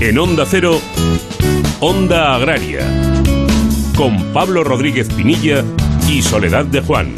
En Onda Cero, Onda Agraria, con Pablo Rodríguez Pinilla y Soledad de Juan.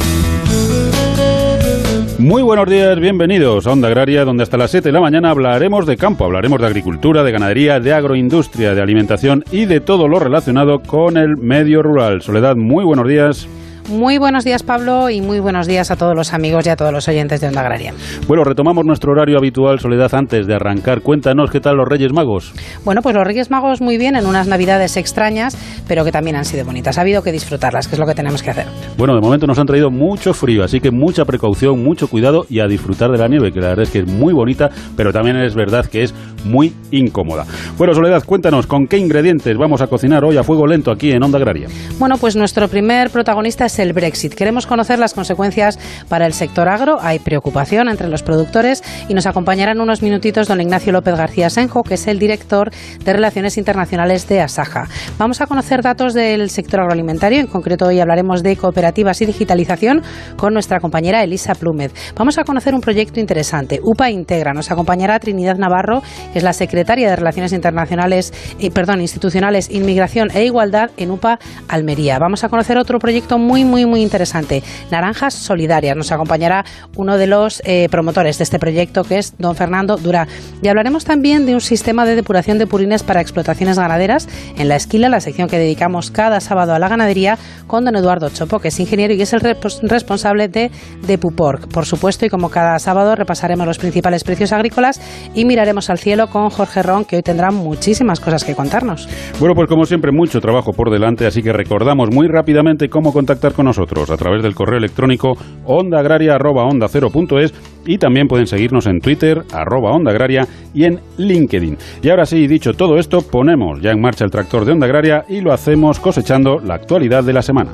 Muy buenos días, bienvenidos a Onda Agraria, donde hasta las 7 de la mañana hablaremos de campo, hablaremos de agricultura, de ganadería, de agroindustria, de alimentación y de todo lo relacionado con el medio rural. Soledad, muy buenos días. Muy buenos días, Pablo, y muy buenos días a todos los amigos y a todos los oyentes de Onda Agraria. Bueno, retomamos nuestro horario habitual, Soledad, antes de arrancar. Cuéntanos qué tal los Reyes Magos. Bueno, pues los Reyes Magos muy bien, en unas Navidades extrañas, pero que también han sido bonitas. Ha habido que disfrutarlas, que es lo que tenemos que hacer. Bueno, de momento nos han traído mucho frío, así que mucha precaución, mucho cuidado y a disfrutar de la nieve, que la verdad es que es muy bonita, pero también es verdad que es muy incómoda. Bueno, Soledad, cuéntanos con qué ingredientes vamos a cocinar hoy a fuego lento aquí en Onda Agraria. Bueno, pues nuestro primer protagonista es el Brexit. Queremos conocer las consecuencias para el sector agro. Hay preocupación entre los productores y nos acompañará en unos minutitos don Ignacio López García Senjo, que es el director de Relaciones Internacionales de Asaja. Vamos a conocer datos del sector agroalimentario. En concreto, hoy hablaremos de cooperativas y digitalización con nuestra compañera Elisa Plúmez. Vamos a conocer un proyecto interesante, UPA Integra. Nos acompañará Trinidad Navarro, es la secretaria de Relaciones Internacionales, eh, perdón, Institucionales, Inmigración e Igualdad en UPA Almería. Vamos a conocer otro proyecto muy, muy, muy interesante, Naranjas Solidarias. Nos acompañará uno de los eh, promotores de este proyecto, que es don Fernando Dura. Y hablaremos también de un sistema de depuración de purines para explotaciones ganaderas en la esquila, la sección que dedicamos cada sábado a la ganadería, con don Eduardo Chopo, que es ingeniero y es el responsable de Depuporc. Por supuesto, y como cada sábado repasaremos los principales precios agrícolas y miraremos al cielo con Jorge Ron, que hoy tendrá muchísimas cosas que contarnos. Bueno, pues como siempre, mucho trabajo por delante, así que recordamos muy rápidamente cómo contactar con nosotros a través del correo electrónico ondaagraria.onda0.es y también pueden seguirnos en Twitter, arroba Onda Agraria y en LinkedIn. Y ahora sí, dicho todo esto, ponemos ya en marcha el tractor de Onda Agraria y lo hacemos cosechando la actualidad de la semana.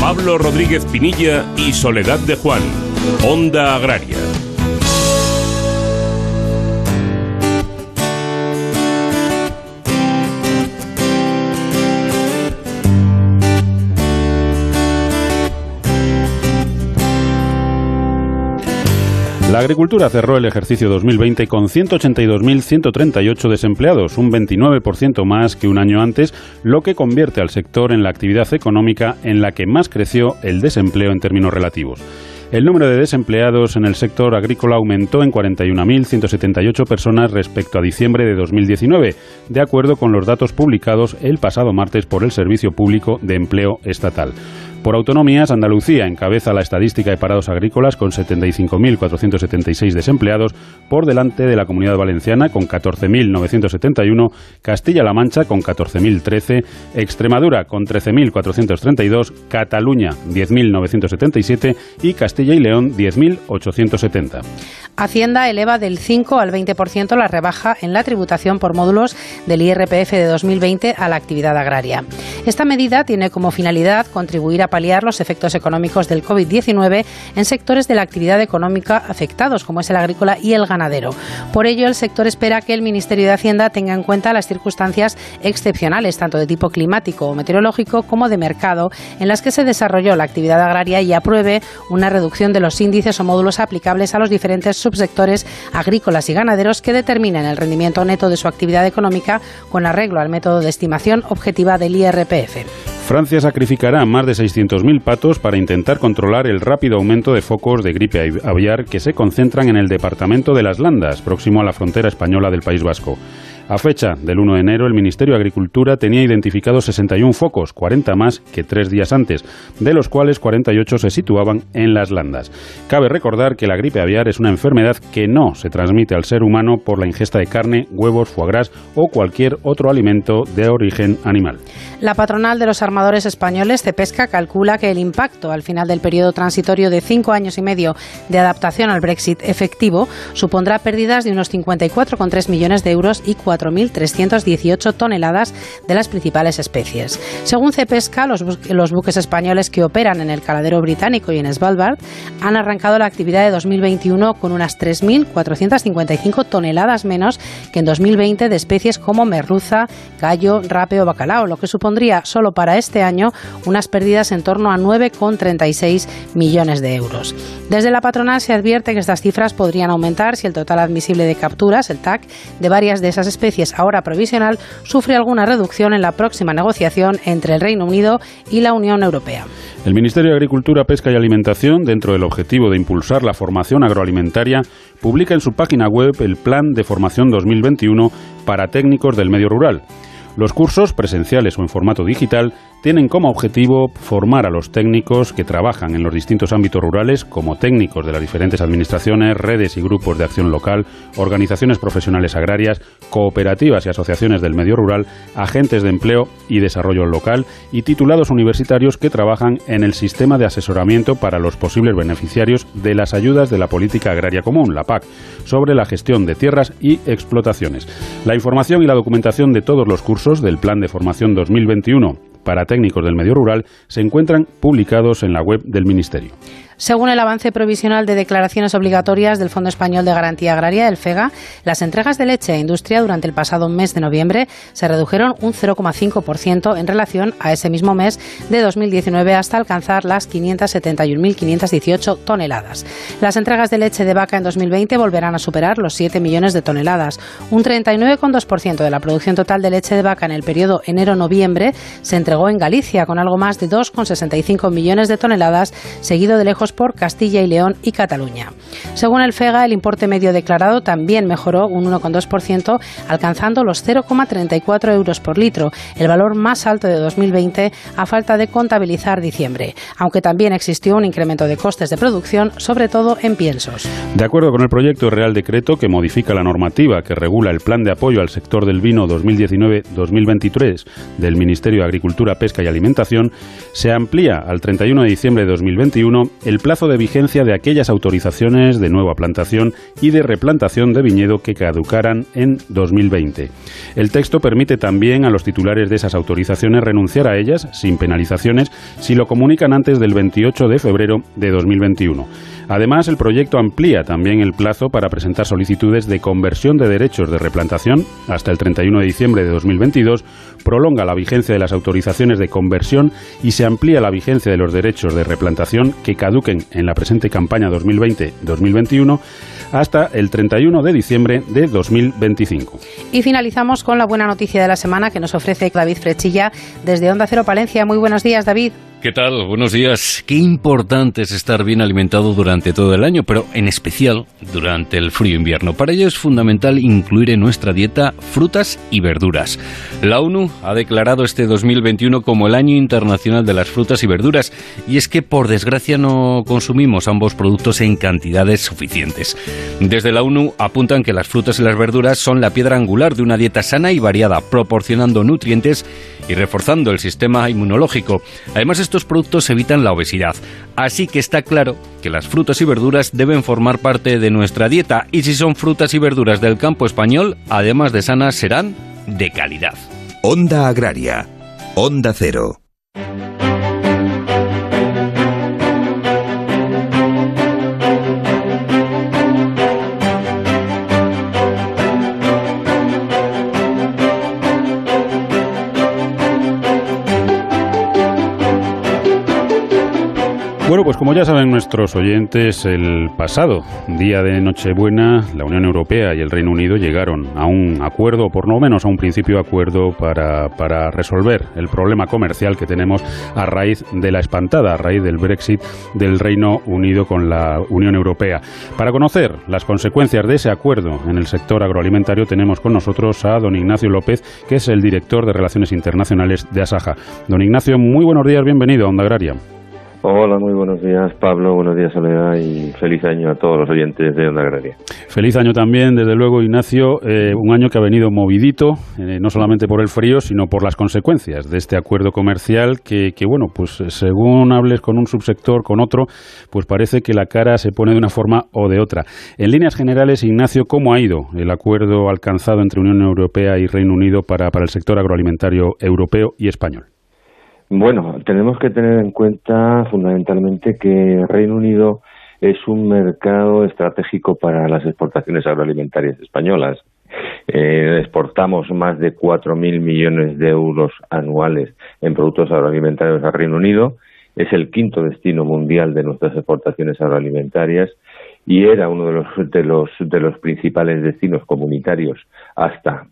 Pablo Rodríguez Pinilla y Soledad de Juan, Onda Agraria. La agricultura cerró el ejercicio 2020 con 182.138 desempleados, un 29% más que un año antes, lo que convierte al sector en la actividad económica en la que más creció el desempleo en términos relativos. El número de desempleados en el sector agrícola aumentó en 41.178 personas respecto a diciembre de 2019, de acuerdo con los datos publicados el pasado martes por el Servicio Público de Empleo Estatal. Por autonomías, Andalucía encabeza la estadística de parados agrícolas con 75.476 desempleados, por delante de la Comunidad Valenciana con 14.971, Castilla-La Mancha con 14.013, Extremadura con 13.432, Cataluña 10.977 y Castilla y León 10.870. Hacienda eleva del 5 al 20% la rebaja en la tributación por módulos del IRPF de 2020 a la actividad agraria. Esta medida tiene como finalidad contribuir a paliar los efectos económicos del COVID-19 en sectores de la actividad económica afectados, como es el agrícola y el ganadero. Por ello, el sector espera que el Ministerio de Hacienda tenga en cuenta las circunstancias excepcionales, tanto de tipo climático o meteorológico como de mercado, en las que se desarrolló la actividad agraria y apruebe una reducción de los índices o módulos aplicables a los diferentes subsectores agrícolas y ganaderos que determinen el rendimiento neto de su actividad económica con arreglo al método de estimación objetiva del IRPF. Francia sacrificará más de 600.000 patos para intentar controlar el rápido aumento de focos de gripe aviar que se concentran en el departamento de las Landas, próximo a la frontera española del País Vasco. A fecha del 1 de enero, el Ministerio de Agricultura tenía identificados 61 focos, 40 más que tres días antes, de los cuales 48 se situaban en las landas. Cabe recordar que la gripe aviar es una enfermedad que no se transmite al ser humano por la ingesta de carne, huevos, foie gras o cualquier otro alimento de origen animal. La patronal de los armadores españoles, Cepesca, calcula que el impacto al final del periodo transitorio de cinco años y medio de adaptación al Brexit efectivo supondrá pérdidas de unos 54,3 millones de euros y 4.318 toneladas de las principales especies. Según Cepesca, los, los buques españoles que operan en el caladero británico y en Svalbard han arrancado la actividad de 2021 con unas 3.455 toneladas menos que en 2020 de especies como merluza, gallo, rape o bacalao, lo que supondría solo para este año unas pérdidas en torno a 9,36 millones de euros. Desde la patronal se advierte que estas cifras podrían aumentar si el total admisible de capturas, el TAC, de varias de esas especies especies ahora provisional sufre alguna reducción en la próxima negociación entre el Reino Unido y la Unión Europea. El Ministerio de Agricultura, Pesca y Alimentación, dentro del objetivo de impulsar la formación agroalimentaria, publica en su página web el Plan de Formación 2021 para técnicos del medio rural. Los cursos, presenciales o en formato digital, tienen como objetivo formar a los técnicos que trabajan en los distintos ámbitos rurales como técnicos de las diferentes administraciones, redes y grupos de acción local, organizaciones profesionales agrarias, cooperativas y asociaciones del medio rural, agentes de empleo y desarrollo local y titulados universitarios que trabajan en el sistema de asesoramiento para los posibles beneficiarios de las ayudas de la Política Agraria Común, la PAC, sobre la gestión de tierras y explotaciones. La información y la documentación de todos los cursos del Plan de Formación 2021 para técnicos del medio rural se encuentran publicados en la web del Ministerio. Según el avance provisional de declaraciones obligatorias del Fondo Español de Garantía Agraria, el FEGA, las entregas de leche a industria durante el pasado mes de noviembre se redujeron un 0,5% en relación a ese mismo mes de 2019 hasta alcanzar las 571.518 toneladas. Las entregas de leche de vaca en 2020 volverán a superar los 7 millones de toneladas. Un 39,2% de la producción total de leche de vaca en el periodo enero-noviembre se entregó en Galicia, con algo más de 2,65 millones de toneladas, seguido de lejos por Castilla y León y Cataluña. Según el FEGA, el importe medio declarado también mejoró un 1,2%, alcanzando los 0,34 euros por litro, el valor más alto de 2020 a falta de contabilizar diciembre, aunque también existió un incremento de costes de producción, sobre todo en piensos. De acuerdo con el proyecto Real Decreto que modifica la normativa que regula el Plan de Apoyo al Sector del Vino 2019-2023 del Ministerio de Agricultura, Pesca y Alimentación, se amplía al 31 de diciembre de 2021 el el plazo de vigencia de aquellas autorizaciones de nueva plantación y de replantación de viñedo que caducaran en 2020. El texto permite también a los titulares de esas autorizaciones renunciar a ellas sin penalizaciones si lo comunican antes del 28 de febrero de 2021. Además, el proyecto amplía también el plazo para presentar solicitudes de conversión de derechos de replantación hasta el 31 de diciembre de 2022, prolonga la vigencia de las autorizaciones de conversión y se amplía la vigencia de los derechos de replantación que caduquen en la presente campaña 2020-2021 hasta el 31 de diciembre de 2025. Y finalizamos con la buena noticia de la semana que nos ofrece David Frechilla desde Onda Cero Palencia. Muy buenos días, David. ¿Qué tal? Buenos días. Qué importante es estar bien alimentado durante todo el año, pero en especial durante el frío invierno. Para ello es fundamental incluir en nuestra dieta frutas y verduras. La ONU ha declarado este 2021 como el Año Internacional de las Frutas y Verduras, y es que por desgracia no consumimos ambos productos en cantidades suficientes. Desde la ONU apuntan que las frutas y las verduras son la piedra angular de una dieta sana y variada, proporcionando nutrientes y reforzando el sistema inmunológico. Además, estos productos evitan la obesidad. Así que está claro que las frutas y verduras deben formar parte de nuestra dieta y si son frutas y verduras del campo español, además de sanas, serán de calidad. Onda Agraria. Onda Cero. Como ya saben nuestros oyentes, el pasado día de Nochebuena, la Unión Europea y el Reino Unido llegaron a un acuerdo, por lo menos a un principio de acuerdo, para, para resolver el problema comercial que tenemos a raíz de la espantada, a raíz del Brexit del Reino Unido con la Unión Europea. Para conocer las consecuencias de ese acuerdo en el sector agroalimentario, tenemos con nosotros a don Ignacio López, que es el director de Relaciones Internacionales de Asaja. Don Ignacio, muy buenos días, bienvenido a Onda Agraria. Hola, muy buenos días Pablo, buenos días Soledad y feliz año a todos los oyentes de Onda Agraria. Feliz año también, desde luego Ignacio, eh, un año que ha venido movidito, eh, no solamente por el frío, sino por las consecuencias de este acuerdo comercial que, que, bueno, pues según hables con un subsector, con otro, pues parece que la cara se pone de una forma o de otra. En líneas generales, Ignacio, ¿cómo ha ido el acuerdo alcanzado entre Unión Europea y Reino Unido para, para el sector agroalimentario europeo y español? Bueno, tenemos que tener en cuenta fundamentalmente que Reino Unido es un mercado estratégico para las exportaciones agroalimentarias españolas. Eh, exportamos más de 4.000 millones de euros anuales en productos agroalimentarios al Reino Unido. Es el quinto destino mundial de nuestras exportaciones agroalimentarias y era uno de los, de los, de los principales destinos comunitarios hasta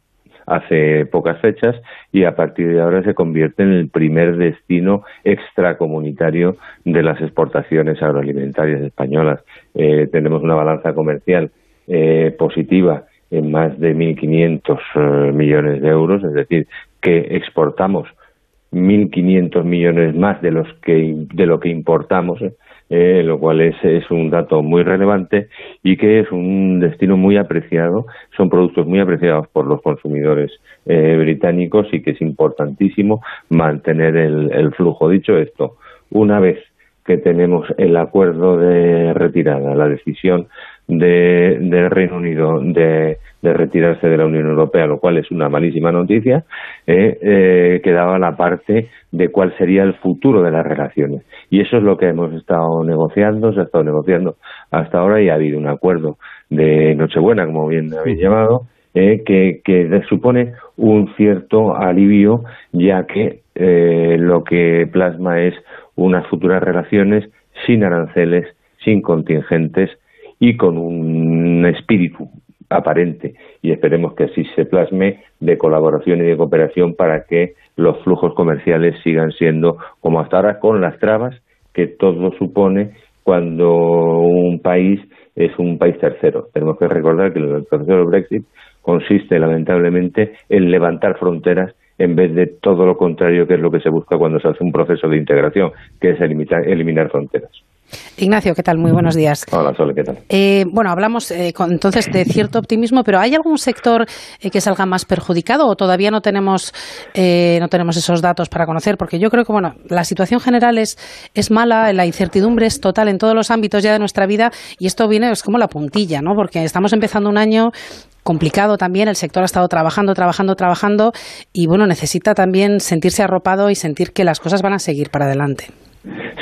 hace pocas fechas y a partir de ahora se convierte en el primer destino extracomunitario de las exportaciones agroalimentarias españolas. Eh, tenemos una balanza comercial eh, positiva en más de 1.500 eh, millones de euros, es decir, que exportamos 1.500 millones más de los que de lo que importamos, eh, lo cual es, es un dato muy relevante y que es un destino muy apreciado, son productos muy apreciados por los consumidores eh, británicos y que es importantísimo mantener el, el flujo. Dicho esto, una vez que tenemos el acuerdo de retirada, la decisión de, del Reino Unido de, retirarse de la Unión Europea, lo cual es una malísima noticia, eh, eh, quedaba la parte de cuál sería el futuro de las relaciones. Y eso es lo que hemos estado negociando, se ha estado negociando hasta ahora y ha habido un acuerdo de Nochebuena, como bien habéis llamado, eh, que, que supone un cierto alivio, ya que eh, lo que plasma es unas futuras relaciones sin aranceles, sin contingentes y con un espíritu aparente y esperemos que así se plasme de colaboración y de cooperación para que los flujos comerciales sigan siendo como hasta ahora con las trabas que todo supone cuando un país es un país tercero. Tenemos que recordar que el proceso del Brexit consiste lamentablemente en levantar fronteras en vez de todo lo contrario que es lo que se busca cuando se hace un proceso de integración, que es eliminar, eliminar fronteras. Ignacio, ¿qué tal? Muy buenos días. Hola, Sole, ¿qué tal? Eh, bueno, hablamos eh, entonces de cierto optimismo, pero ¿hay algún sector eh, que salga más perjudicado o todavía no tenemos, no tenemos esos datos para conocer? Porque yo creo que bueno, la situación general es, es mala, la incertidumbre es total en todos los ámbitos ya de nuestra vida y esto viene es como la puntilla, ¿no? Porque estamos empezando un año complicado también, el sector ha estado trabajando, trabajando, trabajando y bueno, necesita también sentirse arropado y sentir que las cosas van a seguir para adelante.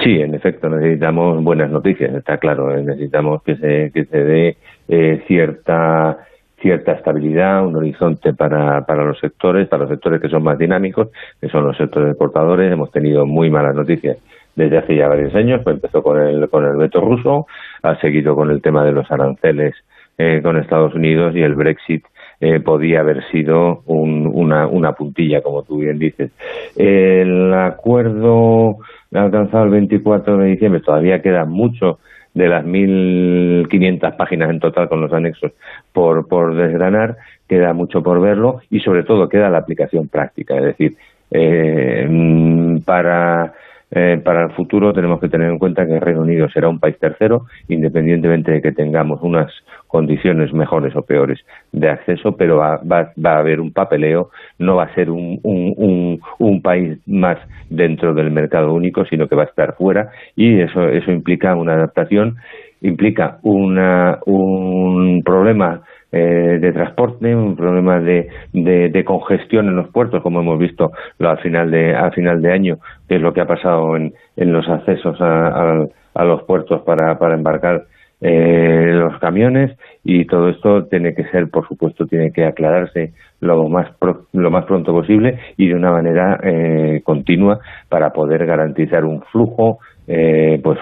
Sí, en efecto, necesitamos buenas noticias, está claro. Eh, necesitamos que se, que se dé eh, cierta cierta estabilidad, un horizonte para, para los sectores, para los sectores que son más dinámicos, que son los sectores exportadores. Hemos tenido muy malas noticias desde hace ya varios años, pues empezó con el, con el veto ruso, ha seguido con el tema de los aranceles eh, con Estados Unidos y el Brexit eh, podía haber sido una, una puntilla, como tú bien dices. El acuerdo alcanzado el 24 de diciembre, todavía queda mucho de las 1.500 páginas en total con los anexos por, por desgranar, queda mucho por verlo y sobre todo queda la aplicación práctica, es decir, eh, mm, para eh, para el futuro tenemos que tener en cuenta que el Reino Unido será un país tercero, independientemente de que tengamos unas condiciones mejores o peores de acceso, pero va, va, va a haber un papeleo, no va a ser un, un, un, país más dentro del mercado único, sino que va a estar fuera y eso, eso implica una adaptación, implica una, un problema eh, de transporte, un problema de, de, congestión en los puertos, como hemos visto al final de, al final de año, que es lo que ha pasado en, en los accesos a, a, los puertos para, para embarcar eh, los camiones. Y todo esto tiene que ser, por supuesto, tiene que aclararse lo más lo más pronto posible y de una manera eh, continua para poder garantizar un flujo, eh, pues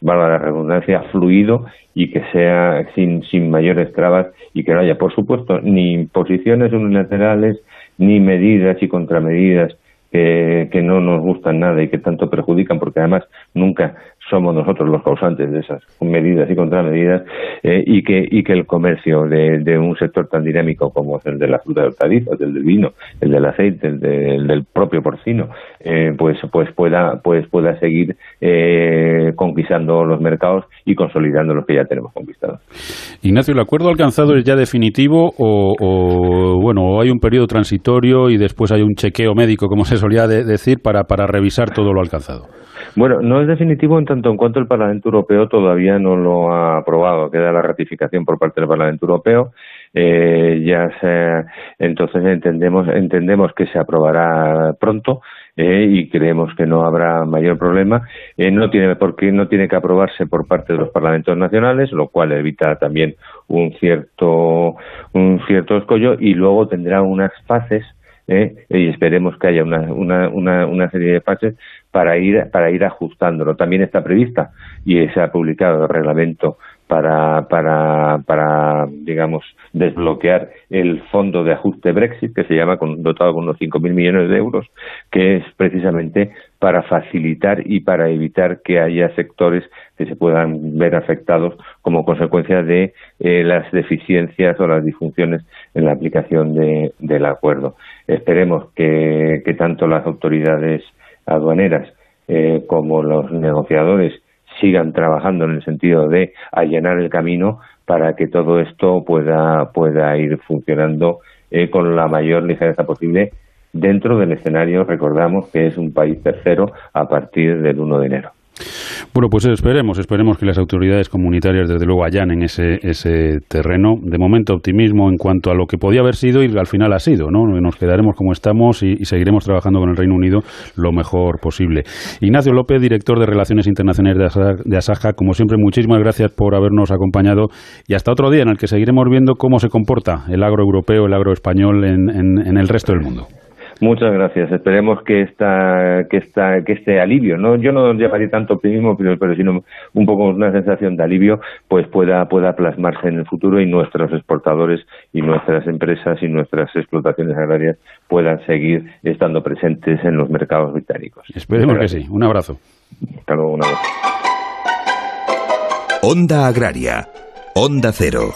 valga la redundancia, fluido y que sea sin, sin mayores trabas y que no haya, por supuesto, ni posiciones unilaterales, ni medidas y contramedidas que no nos gustan nada y que tanto perjudican, porque además nunca somos nosotros los causantes de esas medidas y contramedidas eh, y que y que el comercio de, un sector tan dinámico como es el de la fruta de hortalizas, el del vino, el del aceite, el, del propio porcino, eh, pues pues pueda pues pueda seguir eh, conquistando los mercados y consolidando los que ya tenemos conquistados. Ignacio, ¿el acuerdo alcanzado es ya definitivo o, o hay un periodo transitorio y después hay un chequeo médico, como se solía decir, para para revisar todo lo alcanzado? Bueno, no es definitivo en tanto en cuanto el Parlamento Europeo todavía no lo ha aprobado. Queda la ratificación por parte del Parlamento Europeo. Eh, ya se, entonces entendemos entendemos que se aprobará pronto eh, y creemos que no habrá mayor problema. Eh, no tiene porque no tiene que aprobarse por parte de los parlamentos nacionales, lo cual evita también un cierto un cierto escollo y luego tendrá unas fases ¿eh? y esperemos que haya una, una, una, serie de fases para ir, para ir ajustándolo. También está prevista y se ha publicado el reglamento para, para, para, digamos, desbloquear el fondo de ajuste Brexit, que se llama con, dotado con unos 5.000 millones de euros, que es precisamente para facilitar y para evitar que haya sectores que se puedan ver afectados como consecuencia de eh, las deficiencias o las disfunciones en la aplicación del acuerdo. Esperemos que, tanto las autoridades aduaneras eh, como los negociadores sigan trabajando en el sentido de allanar el camino para que todo esto pueda, pueda ir funcionando eh, con la mayor ligereza posible dentro del escenario, recordamos que es un país tercero a partir del 1 de enero. Bueno, pues esperemos, esperemos que las autoridades comunitarias desde luego allanen ese, ese terreno. De momento optimismo en cuanto a lo que podía haber sido y al final ha sido, ¿no? Nos quedaremos como estamos y, seguiremos trabajando con el Reino Unido lo mejor posible. Ignacio López, director de Relaciones Internacionales de Asaja, como siempre, muchísimas gracias por habernos acompañado y hasta otro día en el que seguiremos viendo cómo se comporta el agro europeo, el agro español en el resto del mundo. Muchas gracias. Esperemos que esta, que esta, que este alivio, no, yo no llamaría tanto optimismo, pero, pero sino un poco una sensación de alivio, pues pueda, pueda plasmarse en el futuro y nuestros exportadores y nuestras empresas y nuestras explotaciones agrarias puedan seguir estando presentes en los mercados británicos. Esperemos que sí. Un abrazo. Hasta luego, un abrazo. Onda Agraria. Onda Cero.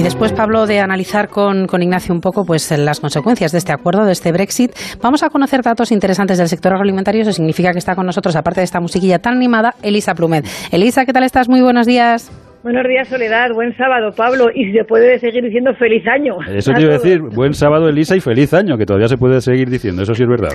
Y después, Pablo, de analizar con, Ignacio un poco pues, las consecuencias de este acuerdo, de este Brexit, vamos a conocer datos interesantes del sector agroalimentario. Eso significa que está con nosotros, aparte de esta musiquilla tan animada, Elisa Plumet. Elisa, ¿qué tal estás? Muy buenos días. Buenos días, Soledad. Buen sábado, Pablo. Y se puede seguir diciendo feliz año. Eso te iba a decir. Buen sábado, Elisa, y feliz año, que todavía se puede seguir diciendo. Eso sí es verdad.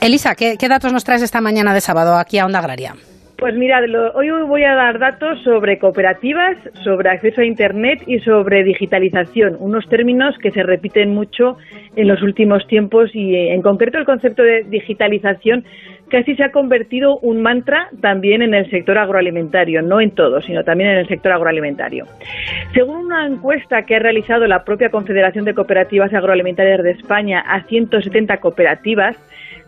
Elisa, ¿qué, qué datos nos traes esta mañana de sábado aquí a Onda Agraria? Pues mira, hoy voy a dar datos sobre cooperativas, sobre acceso a Internet y sobre digitalización, unos términos que se repiten mucho en los últimos tiempos y eh, en concreto el concepto de digitalización casi se ha convertido un mantra también en el sector agroalimentario, no en todo, sino también en el sector agroalimentario. Según una encuesta que ha realizado la propia Confederación de Cooperativas Agroalimentarias de España a 170 cooperativas,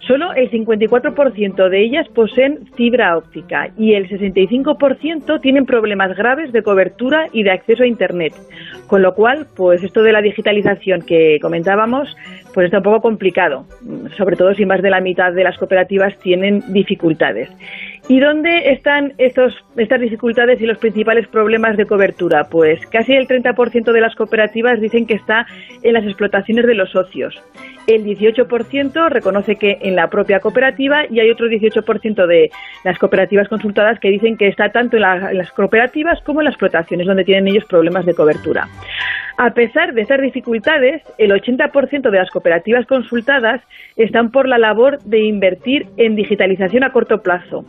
Solo el 54% de ellas poseen fibra óptica y el 65% tienen problemas graves de cobertura y de acceso a Internet. Con lo cual, pues esto de la digitalización que comentábamos, pues está un poco complicado, sobre todo si más de la mitad de las cooperativas tienen dificultades. ¿Y dónde están estos, estas dificultades y los principales problemas de cobertura? Pues casi el 30% de las cooperativas dicen que está en las explotaciones de los socios. El 18% reconoce que en la propia cooperativa y hay otro 18% de las cooperativas consultadas que dicen que está tanto en, en las cooperativas como en las explotaciones donde tienen ellos problemas de cobertura. A pesar de estas dificultades, el 80% de las cooperativas consultadas están por la labor de invertir en digitalización a corto plazo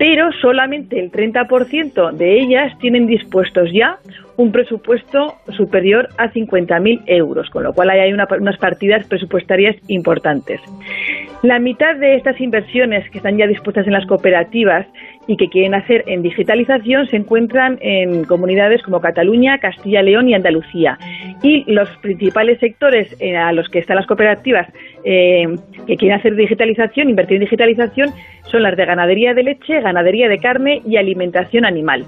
pero solamente el 30% de ellas tienen dispuestos ya un presupuesto superior a 50.000 euros, con lo cual hay unas partidas presupuestarias importantes. La mitad de estas inversiones que están ya dispuestas en las cooperativas y que quieren hacer en digitalización se encuentran en comunidades como Cataluña, Castilla, León y Andalucía. Y los principales sectores eh, a los que están las cooperativas eh, que quieren hacer digitalización, invertir en digitalización, son las de ganadería de leche, ganadería de carne y alimentación animal.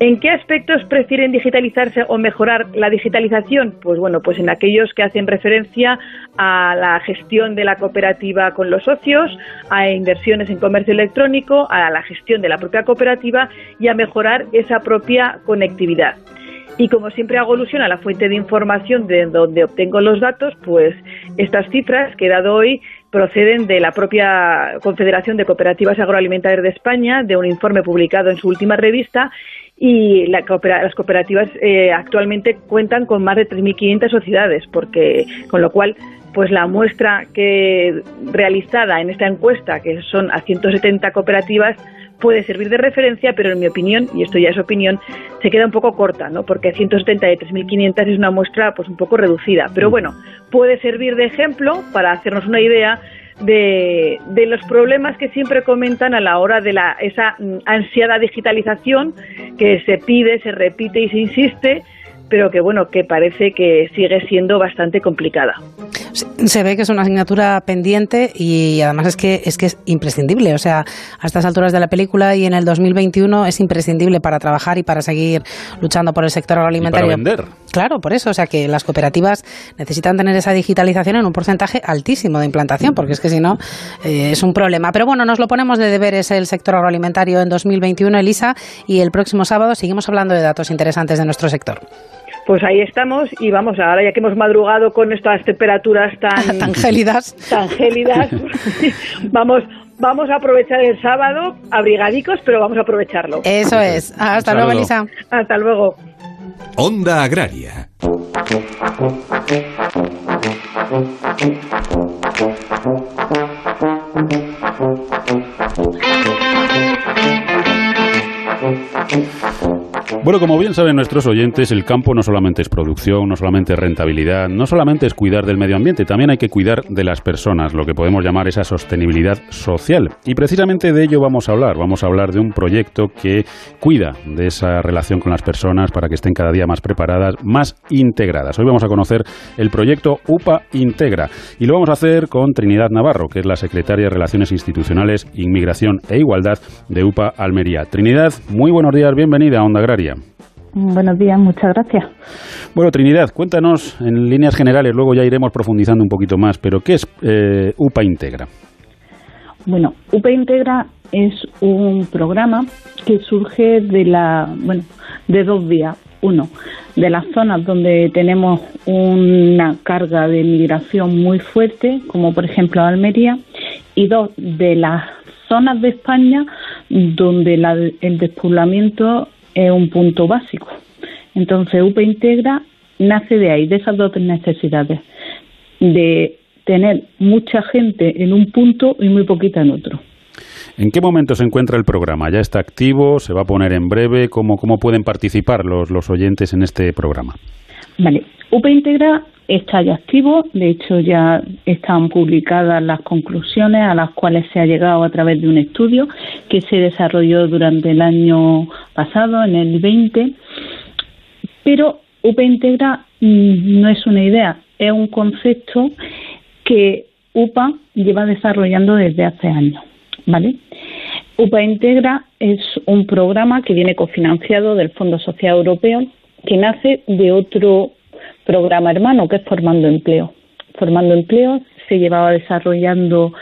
¿En qué aspectos prefieren digitalizarse o mejorar la digitalización? Pues bueno, pues en aquellos que hacen referencia a la gestión de la cooperativa con los socios, a inversiones en comercio electrónico, a la gestión de la propia cooperativa y a mejorar esa propia conectividad. Y como siempre hago alusión a la fuente de información de donde obtengo los datos, pues estas cifras que he dado hoy proceden de la propia Confederación de Cooperativas Agroalimentarias de España, de un informe publicado en su última revista, y las cooperativas eh, actualmente cuentan con más de 3.500 sociedades, porque con lo cual pues la muestra que realizada en esta encuesta, que son a 170 cooperativas, puede servir de referencia, pero en mi opinión, y esto ya es opinión, se queda un poco corta, ¿no? Porque 170 de 3.500 es una muestra pues un poco reducida, pero bueno, puede servir de ejemplo para hacernos una idea de, de, los problemas que siempre comentan a la hora de la, esa mm, ansiada digitalización que se pide, se repite y se insiste, pero que bueno, que parece que sigue siendo bastante complicada. Se ve que es una asignatura pendiente y además es que es que es imprescindible, o sea, a estas alturas de la película y en el 2021 es imprescindible para trabajar y para seguir luchando por el sector agroalimentario. para vender. Claro, por eso, o sea, que las cooperativas necesitan tener esa digitalización en un porcentaje altísimo de implantación, porque es que si no eh, es un problema. Pero bueno, nos lo ponemos de deberes el sector agroalimentario en 2021, Elisa, y el próximo sábado seguimos hablando de datos interesantes de nuestro sector. Pues ahí estamos y vamos, ahora ya que hemos madrugado con estas temperaturas tan, tan gélidas, tan gélidas vamos, vamos a aprovechar el sábado, abrigadicos, pero vamos a aprovecharlo. Eso es. Hasta luego, Elisa. Hasta luego. Onda Agraria. Bueno, como bien saben nuestros oyentes, el campo no solamente es producción, no solamente es rentabilidad, no solamente es cuidar del medio ambiente, también hay que cuidar de las personas, lo que podemos llamar esa sostenibilidad social. Y precisamente de ello vamos a hablar. Vamos a hablar de un proyecto que cuida de esa relación con las personas para que estén cada día más preparadas, más integradas. Hoy vamos a conocer el proyecto UPA Integra y lo vamos a hacer con Trinidad Navarro, que es la secretaria de Relaciones Institucionales, Inmigración e Igualdad de UPA Almería. Trinidad, muy buenos días, bienvenida a Onda Agraria. Buenos días, muchas gracias. Bueno, Trinidad, cuéntanos en líneas generales, luego ya iremos profundizando un poquito más, pero ¿qué es eh, UPA Integra? Bueno, UPA Integra es un programa que surge de la, bueno, de dos vías. Uno, de las zonas donde tenemos una carga de migración muy fuerte, como por ejemplo Almería, y dos, de las zonas de España donde el despoblamiento es un punto básico. Entonces, UPA Integra nace de ahí, de esas dos necesidades, de tener mucha gente en un punto y muy poquita en otro. ¿En qué momento se encuentra el programa? ¿Ya está activo? ¿Se va a poner en breve? ¿Cómo, cómo pueden participar los, los oyentes en este programa? Vale, UPA Integra está ya activo, de hecho ya están publicadas las conclusiones a las cuales se ha llegado a través de un estudio que se desarrolló durante el año pasado, en el 20, pero UPA Integra mm, no es una idea, es un concepto que UPA lleva desarrollando desde hace años, ¿vale? UPA Integra es un programa que viene cofinanciado del Fondo Social Europeo que nace de otro programa hermano, que es Formando Empleo. Formando Empleo se llevaba desarrollando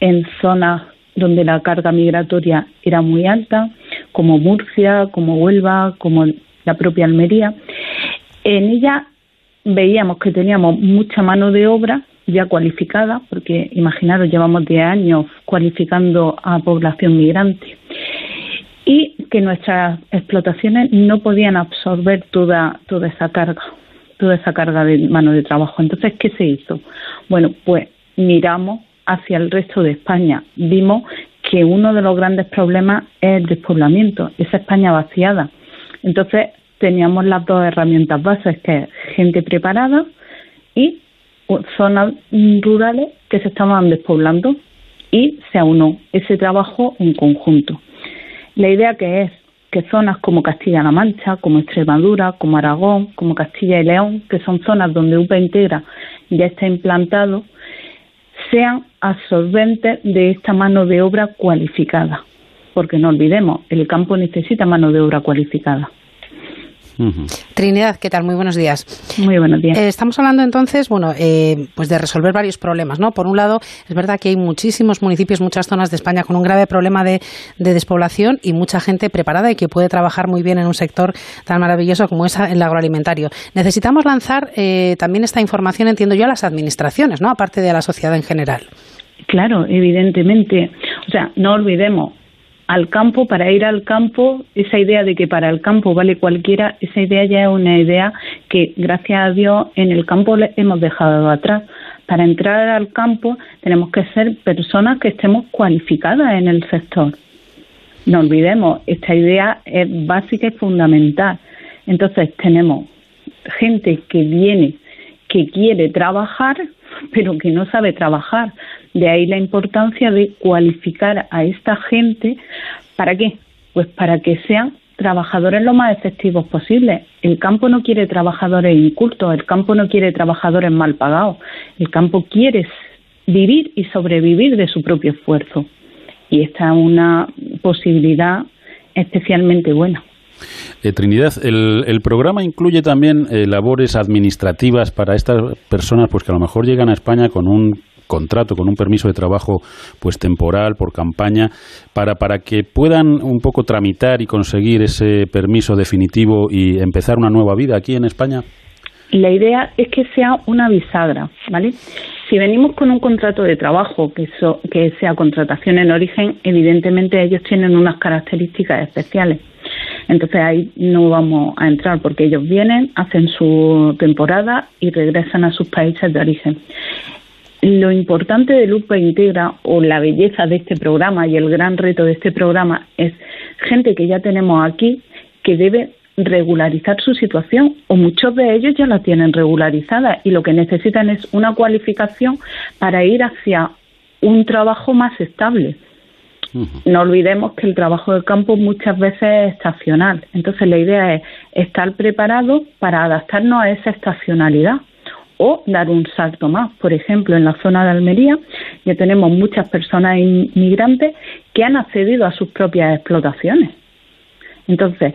en zonas donde la carga migratoria era muy alta, como Murcia, como Huelva, como la propia Almería. En ella veíamos que teníamos mucha mano de obra ya cualificada, porque imaginaros, llevamos 10 años cualificando a población migrante, y que nuestras explotaciones no podían absorber toda, toda esa carga toda esa carga de mano de trabajo. Entonces, ¿qué se hizo? Bueno, pues miramos hacia el resto de España. Vimos que uno de los grandes problemas es el despoblamiento, esa España vaciada. Entonces, teníamos las dos herramientas bases, que es gente preparada y zonas rurales que se estaban despoblando y se aunó ese trabajo en conjunto. La idea que es que zonas como Castilla-La Mancha, como Extremadura, como Aragón, como Castilla y León, que son zonas donde UPA Integra ya está implantado, sean absorbentes de esta mano de obra cualificada. Porque no olvidemos, el campo necesita mano de obra cualificada. Trinidad, ¿qué tal? Muy buenos días. Muy buenos días. Eh, estamos hablando entonces, bueno, eh, pues de resolver varios problemas, ¿no? Por un lado, es verdad que hay muchísimos municipios, muchas zonas de España con un grave problema de, despoblación y mucha gente preparada y que puede trabajar muy bien en un sector tan maravilloso como es el agroalimentario. Necesitamos lanzar eh, también esta información, entiendo yo, a las administraciones, ¿no? Aparte de a la sociedad en general. Claro, evidentemente. O sea, no olvidemos, al campo, para ir al campo, esa idea de que para el campo vale cualquiera, esa idea ya es una idea que, gracias a Dios, en el campo hemos dejado atrás. Para entrar al campo tenemos que ser personas que estemos cualificadas en el sector. No olvidemos, esta idea es básica y fundamental. Entonces tenemos gente que viene, que quiere trabajar, pero que no sabe trabajar. De ahí la importancia de cualificar a esta gente. ¿Para qué? Pues para que sean trabajadores lo más efectivos posible. El campo no quiere trabajadores incultos, el campo no quiere trabajadores mal pagados, el campo quiere vivir y sobrevivir de su propio esfuerzo. Y esta es una posibilidad especialmente buena. Eh, Trinidad, el, programa incluye también eh, labores administrativas para estas personas pues que a lo mejor llegan a España con un contrato, con un permiso de trabajo pues temporal, por campaña, para, para que puedan un poco tramitar y conseguir ese permiso definitivo y empezar una nueva vida aquí en España? La idea es que sea una bisagra, ¿vale? Si venimos con un contrato de trabajo que, que sea contratación en origen, evidentemente ellos tienen unas características especiales. Entonces ahí no vamos a entrar porque ellos vienen, hacen su temporada y regresan a sus países de origen. Lo importante de Lupa Integra o la belleza de este programa y el gran reto de este programa es gente que ya tenemos aquí que debe regularizar su situación o muchos de ellos ya la tienen regularizada y lo que necesitan es una cualificación para ir hacia un trabajo más estable. No olvidemos que el trabajo de campo muchas veces es estacional, entonces la idea es estar preparado para adaptarnos a esa estacionalidad o dar un salto más. Por ejemplo, en la zona de Almería ya tenemos muchas personas inmigrantes que han accedido a sus propias explotaciones. Entonces,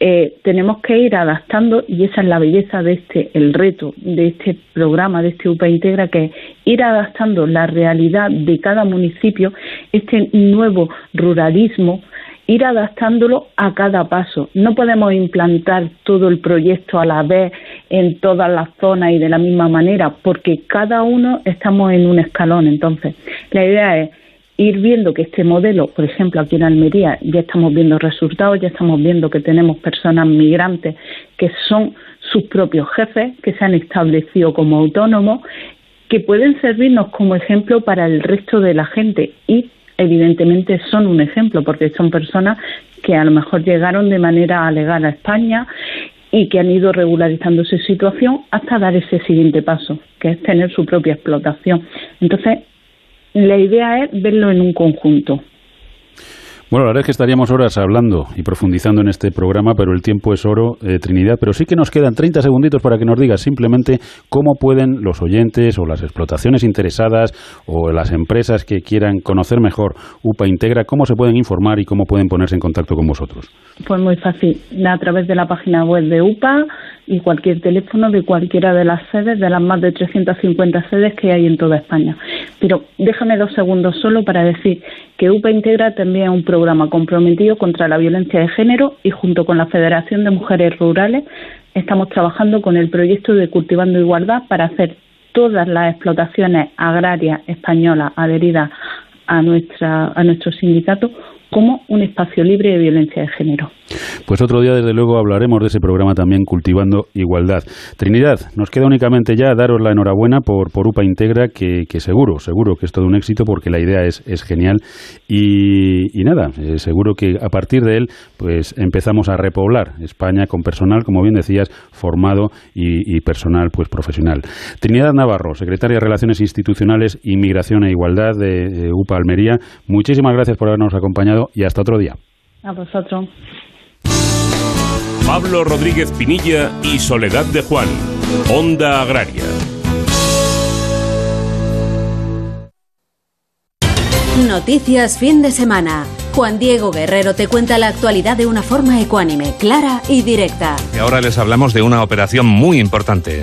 eh, tenemos que ir adaptando y esa es la belleza de este, el reto de este programa, de este UPA Integra, que es ir adaptando la realidad de cada municipio, este nuevo ruralismo ir adaptándolo a cada paso. No podemos implantar todo el proyecto a la vez en todas las zonas y de la misma manera, porque cada uno estamos en un escalón. Entonces, la idea es ir viendo que este modelo, por ejemplo, aquí en Almería, ya estamos viendo resultados, ya estamos viendo que tenemos personas migrantes que son sus propios jefes, que se han establecido como autónomos, que pueden servirnos como ejemplo para el resto de la gente y evidentemente son un ejemplo porque son personas que a lo mejor llegaron de manera legal a España y que han ido regularizando su situación hasta dar ese siguiente paso, que es tener su propia explotación. Entonces, la idea es verlo en un conjunto. Bueno, la verdad es que estaríamos horas hablando y profundizando en este programa, pero el tiempo es oro, eh, Trinidad. Pero sí que nos quedan 30 segunditos para que nos digas simplemente cómo pueden los oyentes o las explotaciones interesadas o las empresas que quieran conocer mejor UPA Integra, cómo se pueden informar y cómo pueden ponerse en contacto con vosotros. Pues muy fácil, a través de la página web de UPA y cualquier teléfono de cualquiera de las sedes, de las más de 350 sedes que hay en toda España. Pero déjame dos segundos solo para decir que UPA Integra también un programa comprometido contra la violencia de género y junto con la Federación de Mujeres Rurales estamos trabajando con el proyecto de Cultivando Igualdad para hacer todas las explotaciones agrarias españolas adheridas a, nuestra, a nuestro sindicato como un espacio libre de violencia de género. Pues otro día, desde luego, hablaremos de ese programa también, Cultivando Igualdad. Trinidad, nos queda únicamente ya daros la enhorabuena por, por UPA Integra, que, seguro, seguro que es todo un éxito porque la idea es, es genial. Y, nada, eh, seguro que a partir de él, pues empezamos a repoblar España con personal, como bien decías, formado y, personal pues profesional. Trinidad Navarro, secretaria de Relaciones Institucionales, Inmigración e Igualdad de UPA Almería, muchísimas gracias por habernos acompañado y hasta otro día. A vosotros. Pablo Rodríguez Pinilla y Soledad de Juan, Onda Agraria. Noticias fin de semana. Juan Diego Guerrero te cuenta la actualidad de una forma ecuánime, clara y directa. Y ahora les hablamos de una operación muy importante.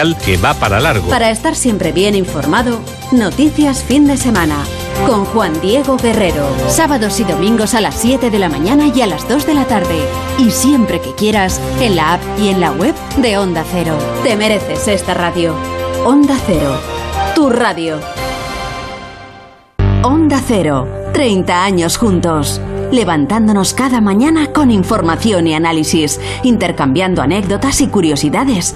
que va para largo. Para estar siempre bien informado, Noticias Fin de Semana. Con Juan Diego Guerrero. Sábados y domingos a las 7 de la mañana y a las 2 de la tarde. Y siempre que quieras, en la app y en la web de Onda Cero. Te mereces esta radio. Onda Cero. Tu radio. Onda Cero. 30 años juntos, levantándonos cada mañana con información y análisis, intercambiando anécdotas y curiosidades,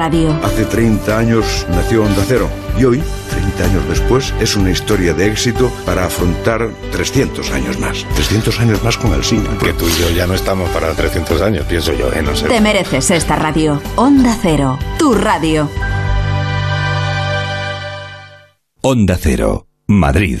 Hace 30 años nació Onda Cero y hoy, 30 años después, es una historia de éxito para afrontar 300 años más. 300 años más con el cine. Que tú y yo ya no estamos para 300 años, pienso yo, ¿eh? No sé. Te mereces esta radio. Onda Cero, tu radio. Onda Cero, Madrid.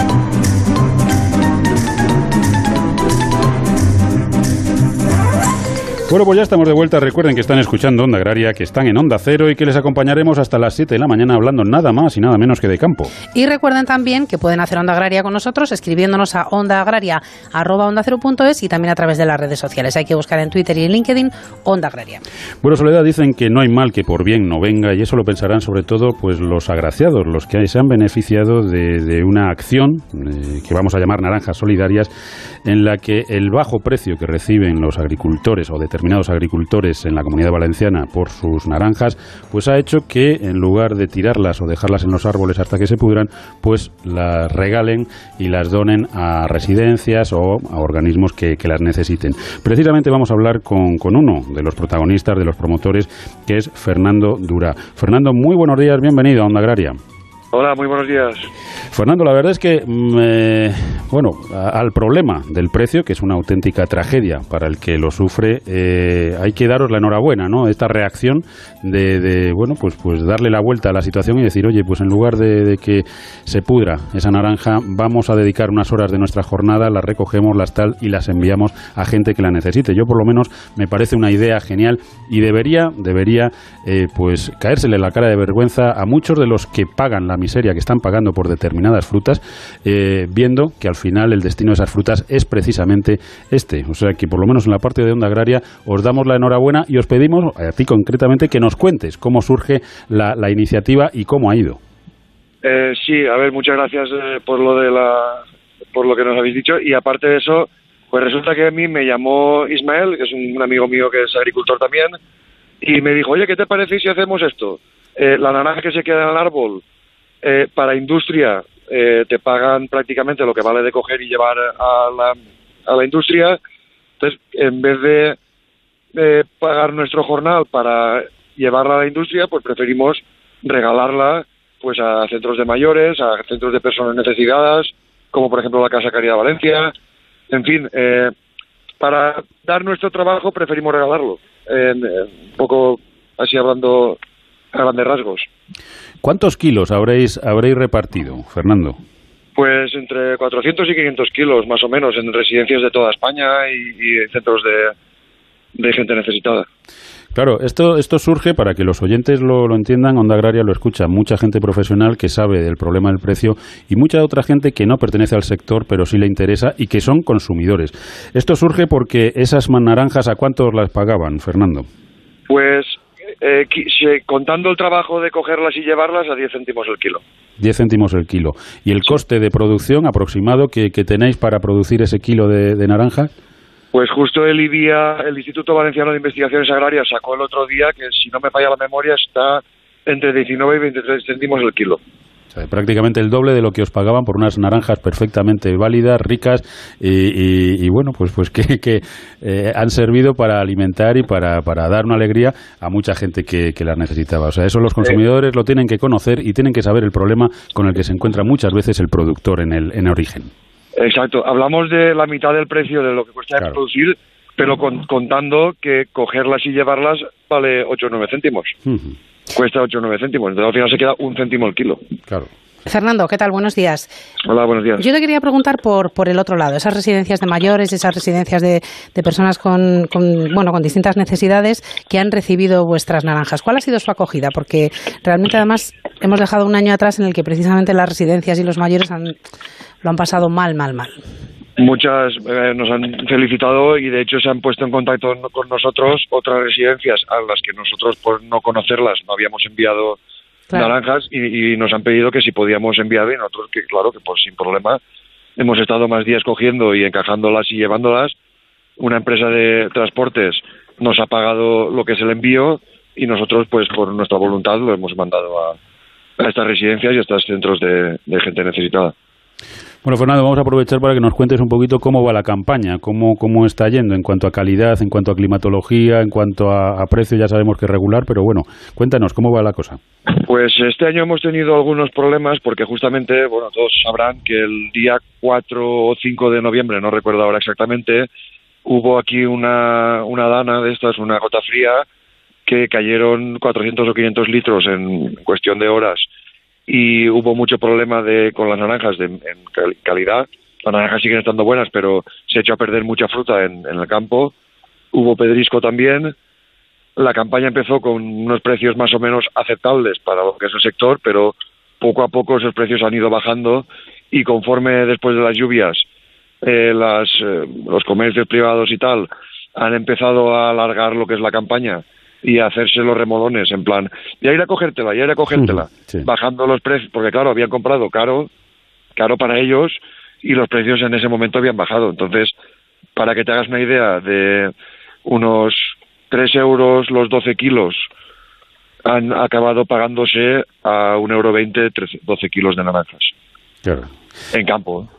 Bueno, pues ya estamos de vuelta. Recuerden que están escuchando Onda Agraria, que están en Onda Cero y que les acompañaremos hasta las 7 de la mañana hablando nada más y nada menos que de campo. Y recuerden también que pueden hacer Onda Agraria con nosotros escribiéndonos a ondaagraria.es y también a través de las redes sociales. Hay que buscar en Twitter y en LinkedIn Onda Agraria. Bueno, Soledad, dicen que no hay mal que por bien no venga y eso lo pensarán sobre todo pues los agraciados, los que se han beneficiado de, de una acción eh, que vamos a llamar Naranjas Solidarias en la que el bajo precio que reciben los agricultores o determinados agricultores en la comunidad valenciana por sus naranjas, pues ha hecho que en lugar de tirarlas o dejarlas en los árboles hasta que se pudran, pues las regalen y las donen a residencias o a organismos que, que las necesiten. Precisamente vamos a hablar con, con uno de los protagonistas, de los promotores, que es Fernando Dura. Fernando, muy buenos días, bienvenido a Onda Agraria. Hola, muy buenos días. Fernando, la verdad es que, mm, eh, bueno, al problema del precio, que es una auténtica tragedia para el que lo sufre, eh, hay que daros la enhorabuena, ¿no? Esta reacción de, de, bueno, pues, pues darle la vuelta a la situación y decir, oye, pues en lugar de, de que se pudra esa naranja, vamos a dedicar unas horas de nuestra jornada, las recogemos, las tal y las enviamos a gente que la necesite. Yo, por lo menos, me parece una idea genial y debería, debería, eh, pues, caérsele la cara de vergüenza a muchos de los que pagan la miseria que están pagando por determinadas frutas, eh, viendo que al final el destino de esas frutas es precisamente este. O sea que por lo menos en la parte de Onda Agraria os damos la enhorabuena y os pedimos, a ti concretamente, que nos cuentes cómo surge la, iniciativa y cómo ha ido. Eh, sí, a ver, muchas gracias eh, por lo de la, por lo que nos habéis dicho y aparte de eso, pues resulta que a mí me llamó Ismael, que es un, un amigo mío que es agricultor también, y me dijo, oye, ¿qué te parece si hacemos esto? Eh, la naranja que se queda en el árbol eh, para industria eh, te pagan prácticamente lo que vale de coger y llevar a la, a la industria. Entonces, en vez de eh, pagar nuestro jornal para llevarla a la industria, pues preferimos regalarla pues a centros de mayores, a centros de personas necesitadas, como por ejemplo la Casa Caridad Valencia. En fin, eh, para dar nuestro trabajo preferimos regalarlo. Eh, un poco así hablando a grandes rasgos. ¿Cuántos kilos habréis, habréis repartido, Fernando? Pues entre 400 y 500 kilos, más o menos, en residencias de toda España y, y en centros de, de gente necesitada. Claro, esto, esto surge para que los oyentes lo, lo entiendan, Onda Agraria lo escucha mucha gente profesional que sabe del problema del precio y mucha otra gente que no pertenece al sector pero sí le interesa y que son consumidores. Esto surge porque esas naranjas, ¿a cuántos las pagaban, Fernando? Pues eh, contando el trabajo de cogerlas y llevarlas a 10 céntimos el kilo. 10 céntimos el kilo. ¿Y el coste de producción aproximado que, que tenéis para producir ese kilo de, de naranjas? Pues justo el IBIA, el Instituto Valenciano de Investigaciones Agrarias, sacó el otro día que, si no me falla la memoria, está entre 19 y 23 céntimos el kilo. O sea, prácticamente el doble de lo que os pagaban por unas naranjas perfectamente válidas, ricas y, y- y, bueno, pues, pues que, que, eh, han servido para alimentar y para, para dar una alegría a mucha gente que, que las necesitaba. O sea, eso los consumidores lo tienen que conocer y tienen que saber el problema con el que se encuentra muchas veces el productor en el en origen. Exacto. Hablamos de la mitad del precio de lo que cuesta producir, pero con- contando que cogerlas y llevarlas vale 8 o 9 céntimos. Cuesta 8 o 9 céntimos. Entonces al final se queda un céntimo el kilo. Claro. Fernando, ¿qué tal? Buenos días. Hola, buenos días. Yo te quería preguntar por, por el otro lado, esas residencias de mayores, esas residencias de, de personas con, con, bueno, con distintas necesidades que han recibido vuestras naranjas. ¿Cuál ha sido su acogida? Porque realmente además hemos dejado un año atrás en el que precisamente las residencias y los mayores han, lo han pasado mal, mal, mal. Muchas eh, nos han felicitado y de hecho se han puesto en contacto con nosotros otras residencias a las que nosotros por no conocerlas no habíamos enviado Claro. naranjas y, y nos han pedido que si podíamos enviar y nosotros que claro que pues sin problema hemos estado más días cogiendo y encajándolas y llevándolas una empresa de transportes nos ha pagado lo que es el envío y nosotros pues por nuestra voluntad lo hemos mandado a, a estas residencias y a estos centros de, de gente necesitada Bueno, Fernando, vamos a aprovechar para que nos cuentes un poquito cómo va la campaña, cómo, cómo está yendo en cuanto a calidad, en cuanto a climatología, en cuanto a, precio, ya sabemos que es regular, pero bueno, cuéntanos, ¿cómo va la cosa? Pues este año hemos tenido algunos problemas porque justamente, bueno, todos sabrán que el día 4 o 5 de noviembre, no recuerdo ahora exactamente, hubo aquí una, una dana de estas, una gota fría, que cayeron 400 o 500 litros en cuestión de horas y hubo mucho problema de, con las naranjas de, en cal- calidad. Las naranjas siguen estando buenas, pero se echó a perder mucha fruta en, en el campo. Hubo pedrisco también. La campaña empezó con unos precios más o menos aceptables para lo que es el sector, pero poco a poco esos precios han ido bajando y conforme después de las lluvias eh, las, eh, los comercios privados y tal han empezado a alargar lo que es la campaña y a hacerse los remolones en plan, ya ir a cogértela, ya ir a cogértela, bajando los precios, porque claro, habían comprado caro, caro para ellos y los precios en ese momento habían bajado. Entonces, para que te hagas una idea de unos 3 euros los 12 kilos han acabado pagándose a un euro 20 12 kilos de naranjas Claro. en campo.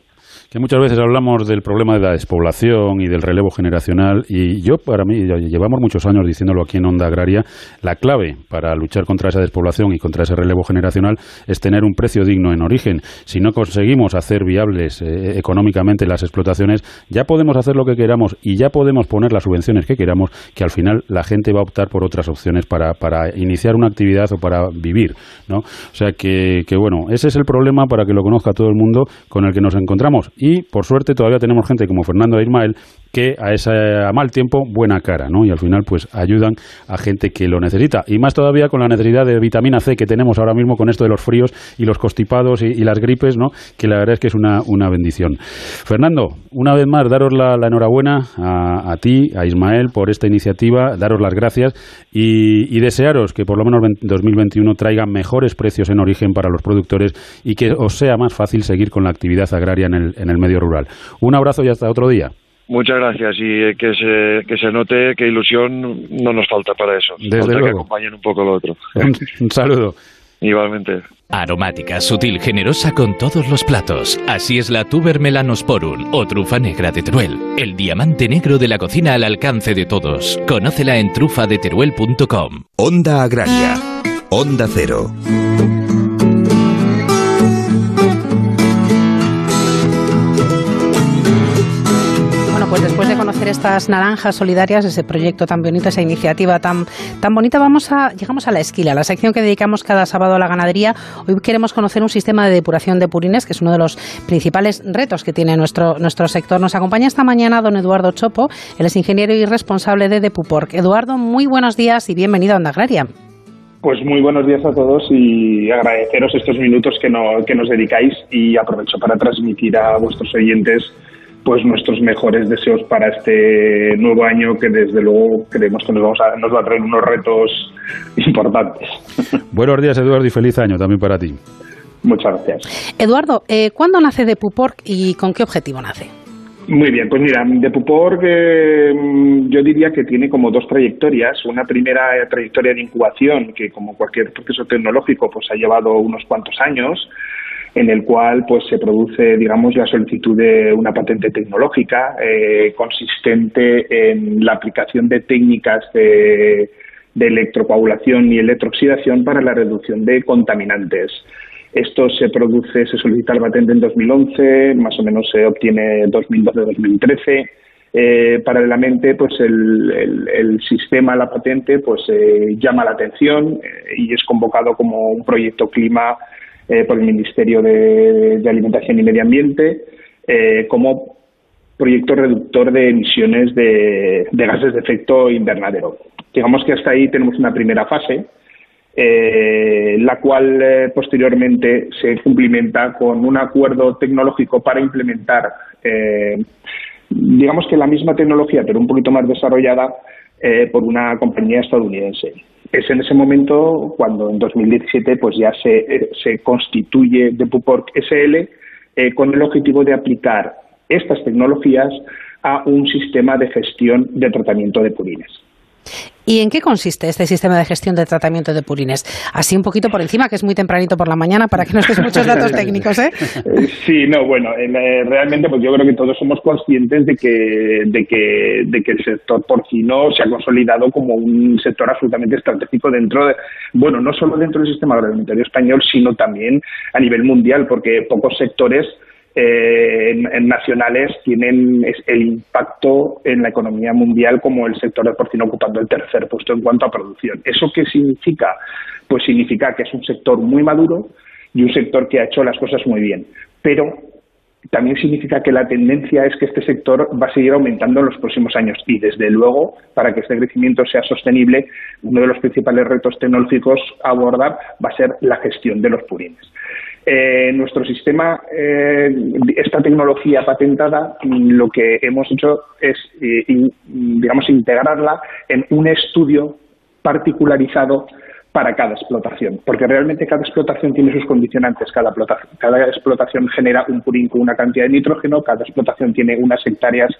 Que muchas veces hablamos del problema de la despoblación y del relevo generacional y yo para mí, llevamos muchos años diciéndolo aquí en Onda Agraria, la clave para luchar contra esa despoblación y contra ese relevo generacional es tener un precio digno en origen. Si no conseguimos hacer viables eh, económicamente las explotaciones, ya podemos hacer lo que queramos y ya podemos poner las subvenciones que queramos, que al final la gente va a optar por otras opciones para, para iniciar una actividad o para vivir, ¿no? O sea que, que bueno, ese es el problema para que lo conozca todo el mundo con el que nos encontramos y por suerte todavía tenemos gente como Fernando Ismael que a ese a mal tiempo buena cara, ¿no? Y al final pues ayudan a gente que lo necesita y más todavía con la necesidad de vitamina C que tenemos ahora mismo con esto de los fríos y los constipados y, las gripes, ¿no? Que la verdad es que es una, una bendición. Fernando, una vez más daros la, enhorabuena a, ti, a Ismael por esta iniciativa, daros las gracias y, y desearos que por lo menos 20 2021 traigan mejores precios en origen para los productores y que os sea más fácil seguir con la actividad agraria en el, en el medio rural. Un abrazo y hasta otro día. Muchas gracias y eh, que se, que se note que ilusión no nos falta para eso. Desde falta que luego. acompañen un poco lo otro. Un, un saludo. Igualmente. Aromática, sutil, generosa con todos los platos. Así es la Tuber Melanosporum o trufa negra de Teruel. El diamante negro de la cocina al alcance de todos. Conócela en trufadeteruel.com. Onda Agraria. Onda Cero. Estas naranjas solidarias, ese proyecto tan bonito, esa iniciativa tan, tan bonita, vamos a, llegamos a la esquila, la sección que dedicamos cada sábado a la ganadería. Hoy queremos conocer un sistema de depuración de purines, que es uno de los principales retos que tiene nuestro, nuestro sector. Nos acompaña esta mañana don Eduardo Chopo, él es ingeniero y responsable de Depuporc. Eduardo, muy buenos días y bienvenido a Onda Agraria. Pues muy buenos días a todos y agradeceros estos minutos que, no, que nos dedicáis y aprovecho para transmitir a vuestros oyentes pues nuestros mejores deseos para este nuevo año que desde luego creemos que nos, vamos a, nos va a traer unos retos importantes. Buenos días, Eduardo, y feliz año también para ti. Muchas gracias. Eduardo, eh, ¿cuándo nace Depuporc y con qué objetivo nace? Muy bien, pues mira, Depupor eh, yo diría que tiene como dos trayectorias. Una primera trayectoria de incubación que como cualquier proceso tecnológico pues ha llevado unos cuantos años en el cual pues se produce digamos la solicitud de una patente tecnológica eh, consistente en la aplicación de técnicas de, de electrocoagulación y electrooxidación para la reducción de contaminantes. Esto se produce, se solicita la patente en 2011, más o menos se obtiene 2012-2013. Eh, paralelamente, pues el, sistema, la patente, pues eh, llama la atención eh, y es convocado como un proyecto clima por el Ministerio de, Alimentación y Medio Ambiente como proyecto reductor de emisiones de, gases de efecto invernadero. Digamos que hasta ahí tenemos una primera fase, eh, la cual eh, posteriormente se cumplimenta con un acuerdo tecnológico para implementar, eh, digamos que la misma tecnología, pero un poquito más desarrollada por una compañía estadounidense. Es en ese momento cuando en 2017 pues ya se, se constituye Depupork SL con el objetivo de aplicar estas tecnologías a un sistema de gestión de tratamiento de purines. ¿Y en qué consiste este sistema de gestión de tratamiento de purines? Así un poquito por encima, que es muy tempranito por la mañana, para que no estés muchos datos técnicos, ¿eh? Sí, no, bueno, eh, realmente pues yo creo que todos somos conscientes de que, de que, de que el sector porcino se ha consolidado como un sector absolutamente estratégico dentro de, bueno, no solo dentro del sistema agroalimentario español, sino también a nivel mundial, porque pocos sectores eh, nacionales tienen el impacto en la economía mundial como el sector del porcino ocupando el tercer puesto en cuanto a producción. ¿Eso qué significa? Pues significa que es un sector muy maduro y un sector que ha hecho las cosas muy bien. Pero también significa que la tendencia es que este sector va a seguir aumentando en los próximos años y, desde luego, para que este crecimiento sea sostenible, uno de los principales retos tecnológicos a abordar va a ser la gestión de los purines. Eh, nuestro sistema, eh, esta tecnología patentada, lo que hemos hecho es, eh, digamos, integrarla en un estudio particularizado para cada explotación, porque realmente cada explotación tiene sus condicionantes, cada, cada explotación genera un purín con una cantidad de nitrógeno, cada explotación tiene unas hectáreas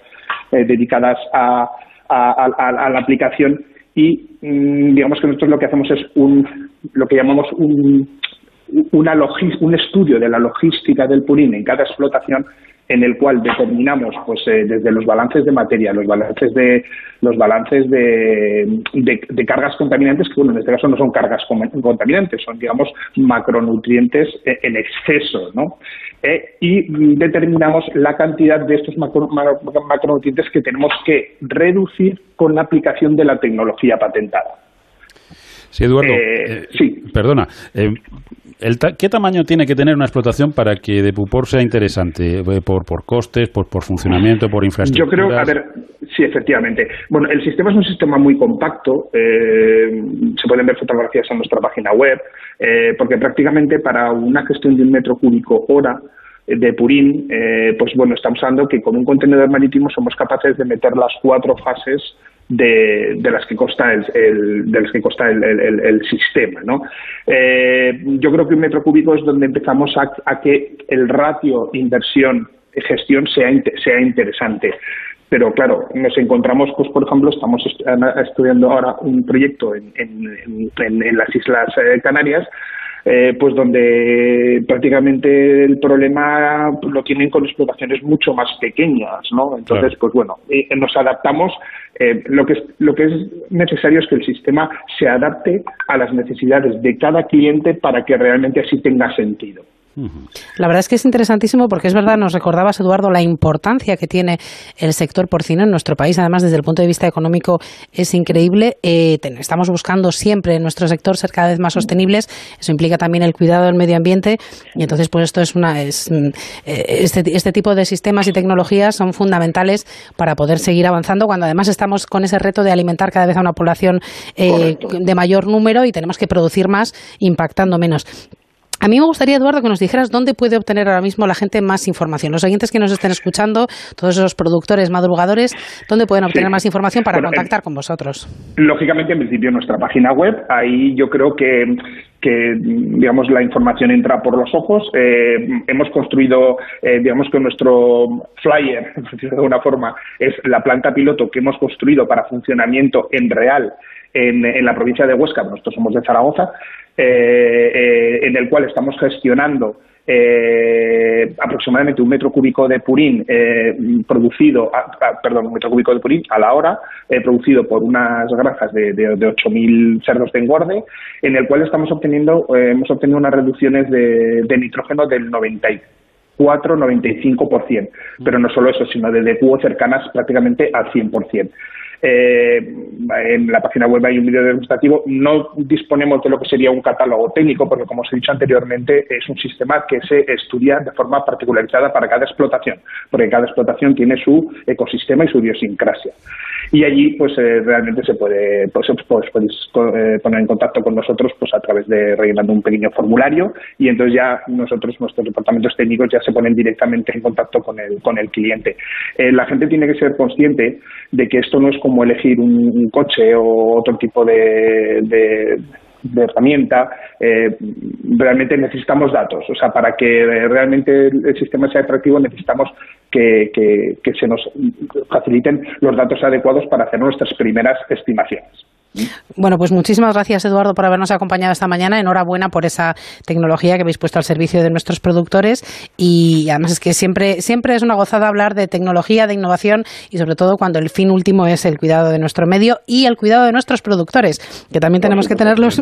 dedicadas a, la aplicación y mm, digamos que nosotros lo que hacemos es un, lo que llamamos un, una un estudio de la logística del purín en cada explotación en el cual determinamos pues eh, desde los balances de materia, los balances de los balances de, de, cargas contaminantes, que bueno, en este caso no son cargas contaminantes, son digamos macronutrientes eh, en exceso, ¿no? Eh, y determinamos la cantidad de estos macronutrientes que tenemos que reducir con la aplicación de la tecnología patentada. Sí, Eduardo. sí. Perdona. ¿Qué tamaño tiene que tener una explotación para que de Pupor sea interesante? Eh, ¿Por, por costes, por, por funcionamiento, por infraestructura? Yo creo, a ver, sí, efectivamente. Bueno, el sistema es un sistema muy compacto. Eh, se pueden ver fotografías en nuestra página web, eh, porque prácticamente para una gestión de un metro cúbico hora de Purín, pues bueno, estamos hablando que con un contenedor marítimo somos capaces de meter las cuatro fases de, de, las que consta el, de las que consta el, el, sistema. ¿no? Eh, yo creo que un metro cúbico es donde empezamos a, a que el ratio inversión gestión sea, sea interesante. Pero claro, nos encontramos, pues por ejemplo, estamos estudiando ahora un proyecto en, en, en, las Islas eh, Canarias eh, pues donde prácticamente el problema lo tienen con explotaciones mucho más pequeñas, ¿no? Entonces, pues bueno, eh, nos adaptamos. Eh, lo que es, lo que es necesario es que el sistema se adapte a las necesidades de cada cliente para que realmente así tenga sentido. La verdad es que es interesantísimo porque es verdad, nos recordabas, Eduardo, la importancia que tiene el sector porcino en nuestro país. Además, desde el punto de vista económico es increíble. Eh, estamos buscando siempre en nuestro sector ser cada vez más sostenibles. Eso implica también el cuidado del medio ambiente. Y entonces, pues esto es una. Es, mm, eh, este, este tipo de sistemas y tecnologías son fundamentales para poder seguir avanzando cuando además estamos con ese reto de alimentar cada vez a una población eh, de mayor número y tenemos que producir más impactando menos. A mí me gustaría, Eduardo, que nos dijeras dónde puede obtener ahora mismo la gente más información. Los oyentes que nos estén escuchando, todos esos productores madrugadores, ¿dónde pueden obtener más información para contactar con vosotros? Lógicamente, en principio, nuestra página web. Ahí yo creo que, que digamos, la información entra por los ojos. Eh, hemos construido, eh, digamos que nuestro flyer, de alguna forma, es la planta piloto que hemos construido para funcionamiento en real en, la provincia de Huesca, nosotros somos de Zaragoza, eh, eh, en el cual estamos gestionando eh, aproximadamente un metro cúbico de purín producido, perdón, un metro cúbico de purín a la hora, producido por unas granjas de, de, de 8.000 cerdos de engorde, en el cual estamos obteniendo, hemos obtenido unas reducciones de, nitrógeno del 94-95%. Pero no solo eso, sino de DQO cercanas prácticamente al 100%. Eh, en la página web hay un vídeo demostrativo. No disponemos de lo que sería un catálogo técnico, porque como os he dicho anteriormente, es un sistema que se estudia de forma particularizada para cada explotación, porque cada explotación tiene su ecosistema y su idiosincrasia. Y allí, pues eh, realmente se puede, pues, pues podéis eh, poner en contacto con nosotros, pues a través de rellenando un pequeño formulario y entonces ya nosotros, nuestros departamentos técnicos ya se ponen directamente en contacto con el, con el cliente. Eh, la gente tiene que ser consciente de que esto no es como elegir un, coche o otro tipo de, herramienta, eh, realmente necesitamos datos. O sea, para que realmente el sistema sea atractivo necesitamos que, se nos faciliten los datos adecuados para hacer nuestras primeras estimaciones. Bueno, pues muchísimas gracias, Eduardo, por habernos acompañado esta mañana. Enhorabuena por esa tecnología que habéis puesto al servicio de nuestros productores. Y además es que siempre, siempre es una gozada hablar de tecnología, de innovación y sobre todo cuando el fin último es el cuidado de nuestro medio y el cuidado de nuestros productores, que también tenemos que tenerlos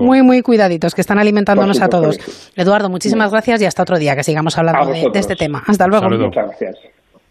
muy, muy cuidaditos, que están alimentándonos a todos. Eduardo, muchísimas gracias y hasta otro día que sigamos hablando de, este tema. Hasta luego. Muchas gracias.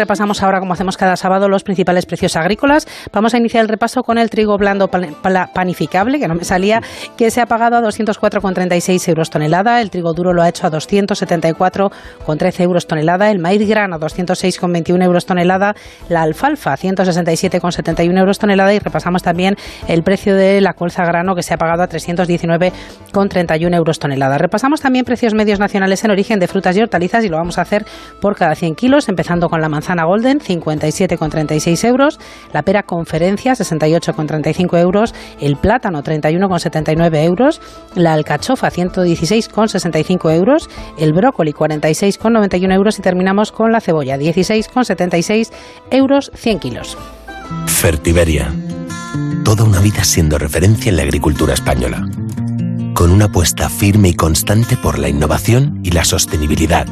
Repasamos ahora, como hacemos cada sábado, los principales precios agrícolas. Vamos a iniciar el repaso con el trigo blando panificable, que no me salía, que se ha pagado a 204,36 euros tonelada. El trigo duro lo ha hecho a 274,13 euros tonelada. El maíz grano a 206,21 euros tonelada. La alfalfa 167,71 euros tonelada. Y repasamos también el precio de la colza grano, que se ha pagado a 319,31 euros tonelada. Repasamos también precios medios nacionales en origen de frutas y hortalizas y lo vamos a hacer por cada 100 kilos, empezando con la manzana golden 57,36 euros, la pera conferencia 68,35 euros, el plátano 31,79 euros, la alcachofa 116,65 euros, el brócoli 46,91 euros y terminamos con la cebolla 16,76 euros 100 kilos. Fertiberia. Toda una vida siendo referencia en la agricultura española. Con una apuesta firme y constante por la innovación y la sostenibilidad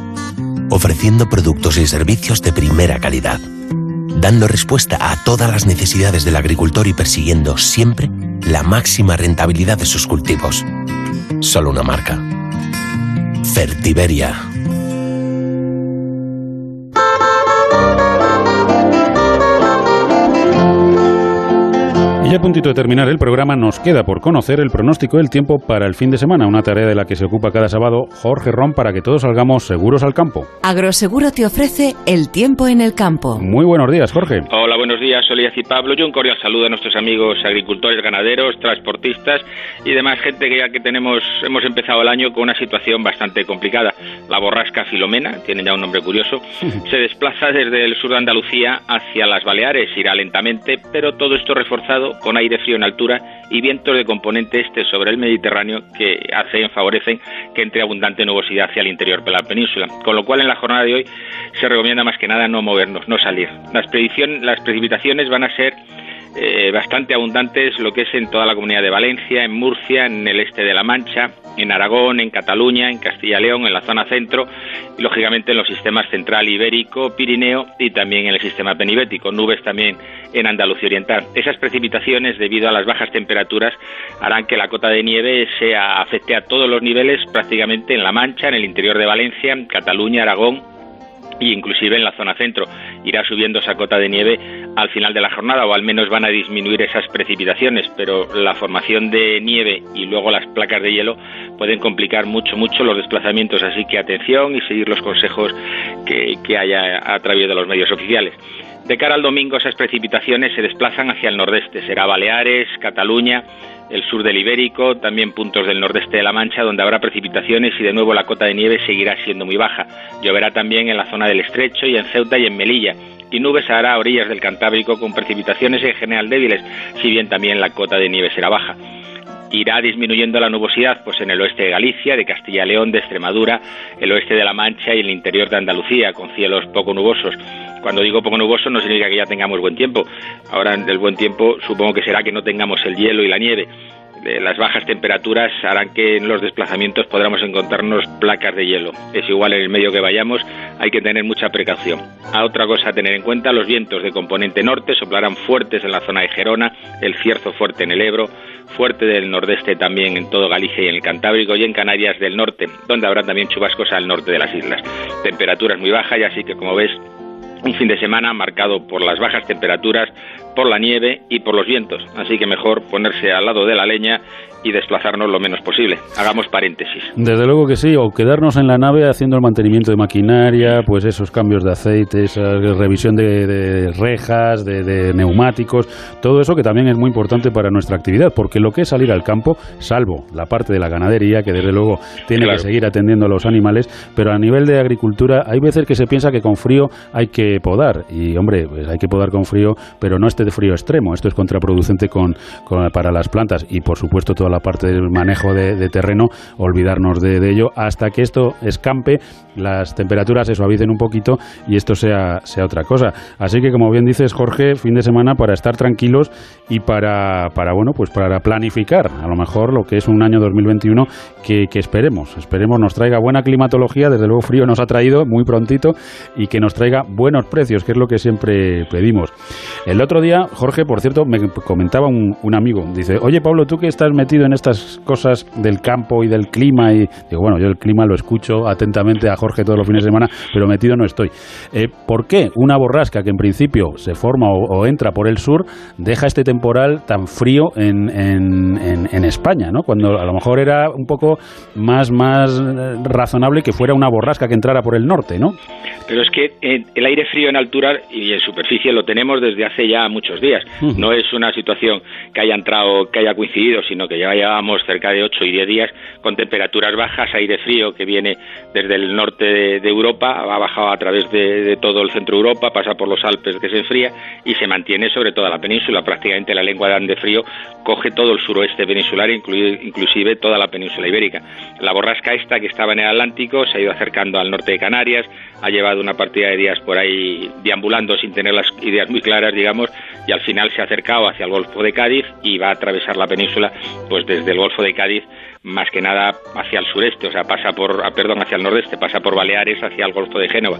ofreciendo productos y servicios de primera calidad, dando respuesta a todas las necesidades del agricultor y persiguiendo siempre la máxima rentabilidad de sus cultivos. Solo una marca. Fertiberia. Y a puntito de terminar el programa, nos queda por conocer el pronóstico del tiempo para el fin de semana, una tarea de la que se ocupa cada sábado Jorge Ron para que todos salgamos seguros al campo. Agroseguro te ofrece el tiempo en el campo. Muy buenos días, Jorge. Hola, buenos días, Solías y Pablo. Yo un cordial saludo a nuestros amigos agricultores, ganaderos, transportistas y demás gente que ya que tenemos, hemos empezado el año con una situación bastante complicada. La borrasca Filomena, tiene ya un nombre curioso, se desplaza desde el sur de Andalucía hacia las Baleares, irá lentamente, pero todo esto reforzado con aire frío en altura y vientos de componente este sobre el Mediterráneo que hacen, favorecen que entre abundante nubosidad hacia el interior de la península. Con lo cual, en la jornada de hoy se recomienda más que nada no movernos, no salir. Las, las precipitaciones van a ser eh, bastante abundantes lo que es en toda la comunidad de Valencia, en Murcia, en el este de La Mancha, en Aragón, en Cataluña, en Castilla y León, en la zona centro y lógicamente en los sistemas central ibérico, Pirineo y también en el sistema penibético, nubes también en Andalucía Oriental. Esas precipitaciones debido a las bajas temperaturas harán que la cota de nieve sea afecte a todos los niveles prácticamente en La Mancha, en el interior de Valencia, Cataluña, Aragón y inclusive en la zona centro. Irá subiendo esa cota de nieve al final de la jornada o al menos van a disminuir esas precipitaciones, pero la formación de nieve y luego las placas de hielo pueden complicar mucho, mucho los desplazamientos, así que atención y seguir los consejos que, que haya a través de los medios oficiales. De cara al domingo esas precipitaciones se desplazan hacia el nordeste, será Baleares, Cataluña, el sur del Ibérico, también puntos del nordeste de La Mancha, donde habrá precipitaciones y de nuevo la cota de nieve seguirá siendo muy baja. Lloverá también en la zona del Estrecho y en Ceuta y en Melilla. Y nubes hará a orillas del Cantábrico con precipitaciones en general débiles, si bien también la cota de nieve será baja irá disminuyendo la nubosidad pues en el oeste de Galicia, de Castilla y León, de Extremadura, el oeste de La Mancha y el interior de Andalucía, con cielos poco nubosos. Cuando digo poco nuboso no significa que ya tengamos buen tiempo. Ahora el buen tiempo supongo que será que no tengamos el hielo y la nieve. Eh, las bajas temperaturas harán que en los desplazamientos podamos encontrarnos placas de hielo. Es igual en el medio que vayamos, hay que tener mucha precaución. A otra cosa a tener en cuenta, los vientos de componente norte soplarán fuertes en la zona de Gerona, el cierzo fuerte en el Ebro, fuerte del nordeste también en todo Galicia y en el Cantábrico y en Canarias del norte, donde habrá también chubascos al norte de las islas. Temperaturas muy bajas y así que como ves un fin de semana marcado por las bajas temperaturas, por la nieve y por los vientos. Así que mejor ponerse al lado de la leña y desplazarnos lo menos posible. Hagamos paréntesis. Desde luego que sí, o quedarnos en la nave haciendo el mantenimiento de maquinaria, pues esos cambios de aceite, esa revisión de, rejas, de, neumáticos, todo eso que también es muy importante para nuestra actividad, porque lo que es salir al campo, salvo la parte de la ganadería, que desde luego tiene que seguir atendiendo a los animales, pero a nivel de agricultura hay veces que se piensa que con frío hay que podar, y hombre, pues hay que podar con frío, pero no este de frío extremo, esto es contraproducente con, para las plantas y por supuesto la parte del manejo de, terreno, olvidarnos de, ello hasta que esto escampe, las temperaturas se suavicen un poquito y esto sea, sea otra cosa. Así que, como bien dices, Jorge, fin de semana para estar tranquilos y para, para bueno, pues para planificar a lo mejor lo que es un año 2021 que, que esperemos, esperemos nos traiga buena climatología, desde luego frío nos ha traído muy prontito y que nos traiga buenos precios, que es lo que siempre pedimos. El otro día, Jorge, por cierto, me comentaba un, un amigo, dice, oye Pablo, tú que estás metido en estas cosas del campo y del clima y digo, bueno, yo el clima lo escucho atentamente a Jorge todos los fines de semana, pero metido no estoy. Eh, ¿Por qué una borrasca que en principio se forma o, entra por el sur deja este temporal tan frío en, en, España, ¿no? Cuando a lo mejor era un poco más, más razonable que fuera una borrasca que entrara por el norte, ¿no? Pero es que eh, el aire frío en altura y en superficie lo tenemos desde hace ya muchos días. No es una situación que haya entrado, que haya coincidido, sino que ya llevábamos cerca de 8 y 10 días con temperaturas bajas, aire frío que viene desde el norte de, Europa, ha bajado a través de, todo el centro de Europa, pasa por los Alpes que se enfría y se mantiene sobre toda la península. Prácticamente la lengua de Ande frío coge todo el suroeste peninsular, inclusive toda la península ibérica. La borrasca esta que estaba en el Atlántico se ha ido acercando al norte de Canarias, ha llevado una partida de días por ahí deambulando sin tener las ideas muy claras, digamos, y al final se ha acercado hacia el Golfo de Cádiz y va a atravesar la península pues desde el Golfo de Cádiz más que nada hacia el sureste, o sea, pasa por, ah, perdón, hacia el nordeste, pasa por Baleares hacia el Golfo de Génova.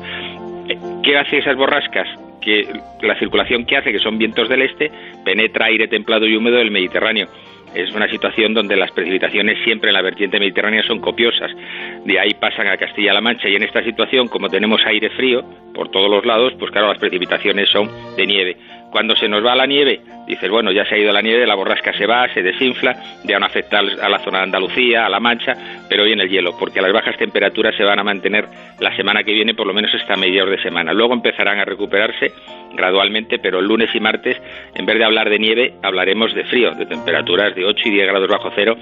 Eh, ¿Qué hace esas borrascas? Que la circulación que hace, que son vientos del este, penetra aire templado y húmedo del Mediterráneo. Es una situación donde las precipitaciones siempre en la vertiente mediterránea son copiosas. De ahí pasan a Castilla-La Mancha y en esta situación, como tenemos aire frío por todos los lados, pues claro, las precipitaciones son de nieve. Cuando se nos va la nieve, dices, bueno, ya se ha ido la nieve, la borrasca se va, se desinfla, ya no afecta a la zona de Andalucía, a La Mancha, pero en el hielo, porque las bajas temperaturas se van a mantener la semana que viene, por lo menos hasta mediados de semana. Luego empezarán a recuperarse gradualmente, pero el lunes y martes, en vez de hablar de nieve, hablaremos de frío, de temperaturas de 8 y 10 grados bajo cero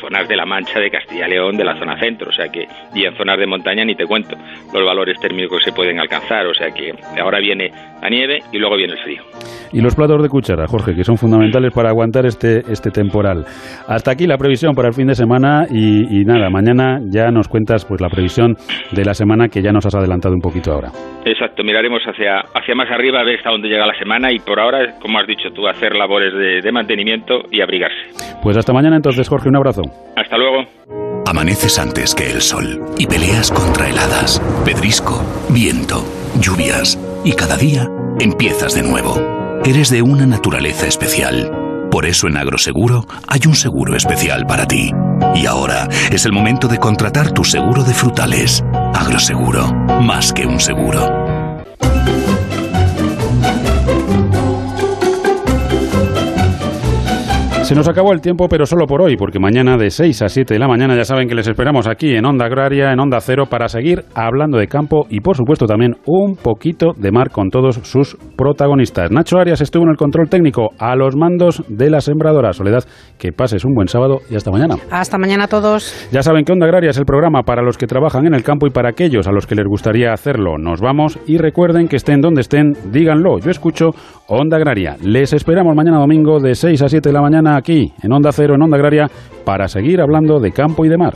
zonas de La Mancha, de Castilla y León, de la zona centro, o sea que, y en zonas de montaña ni te cuento los valores térmicos que se pueden alcanzar, o sea que ahora viene la nieve y luego viene el frío. Y los platos de cuchara, Jorge, que son fundamentales para aguantar este, este temporal. Hasta aquí la previsión para el fin de semana y, nada, mañana ya nos cuentas pues la previsión de la semana que ya nos has adelantado un poquito ahora. Exacto, miraremos hacia, hacia más arriba a ver hasta dónde llega la semana y por ahora, como has dicho tú, hacer labores de, de mantenimiento y abrigarse. Pues hasta mañana entonces, Jorge, un abrazo. Hasta luego. Amaneces antes que el sol y peleas contra heladas, pedrisco, viento, lluvias y cada día empiezas de nuevo. Eres de una naturaleza especial. Por eso en Agroseguro hay un seguro especial para ti. Y ahora es el momento de contratar tu seguro de frutales. Agroseguro, más que un seguro. Se nos acabó el tiempo, pero solo por hoy, porque mañana de 6 a 7 de la mañana ya saben que les esperamos aquí en Onda Agraria, en Onda Cero, para seguir hablando de campo y, por supuesto, también un poquito de mar con todos sus protagonistas. Nacho Arias estuvo en el control técnico a los mandos de la sembradora. Soledad, que pases un buen sábado y hasta mañana. Hasta mañana a todos. Ya saben que Onda Agraria es el programa para los que trabajan en el campo y para aquellos a los que les gustaría hacerlo. Nos vamos y recuerden que estén donde estén, díganlo. Yo escucho Onda Agraria. Les esperamos mañana domingo de 6 a 7 de la mañana aquí, en Onda Cero, en Onda Agraria, para seguir hablando de campo y de mar.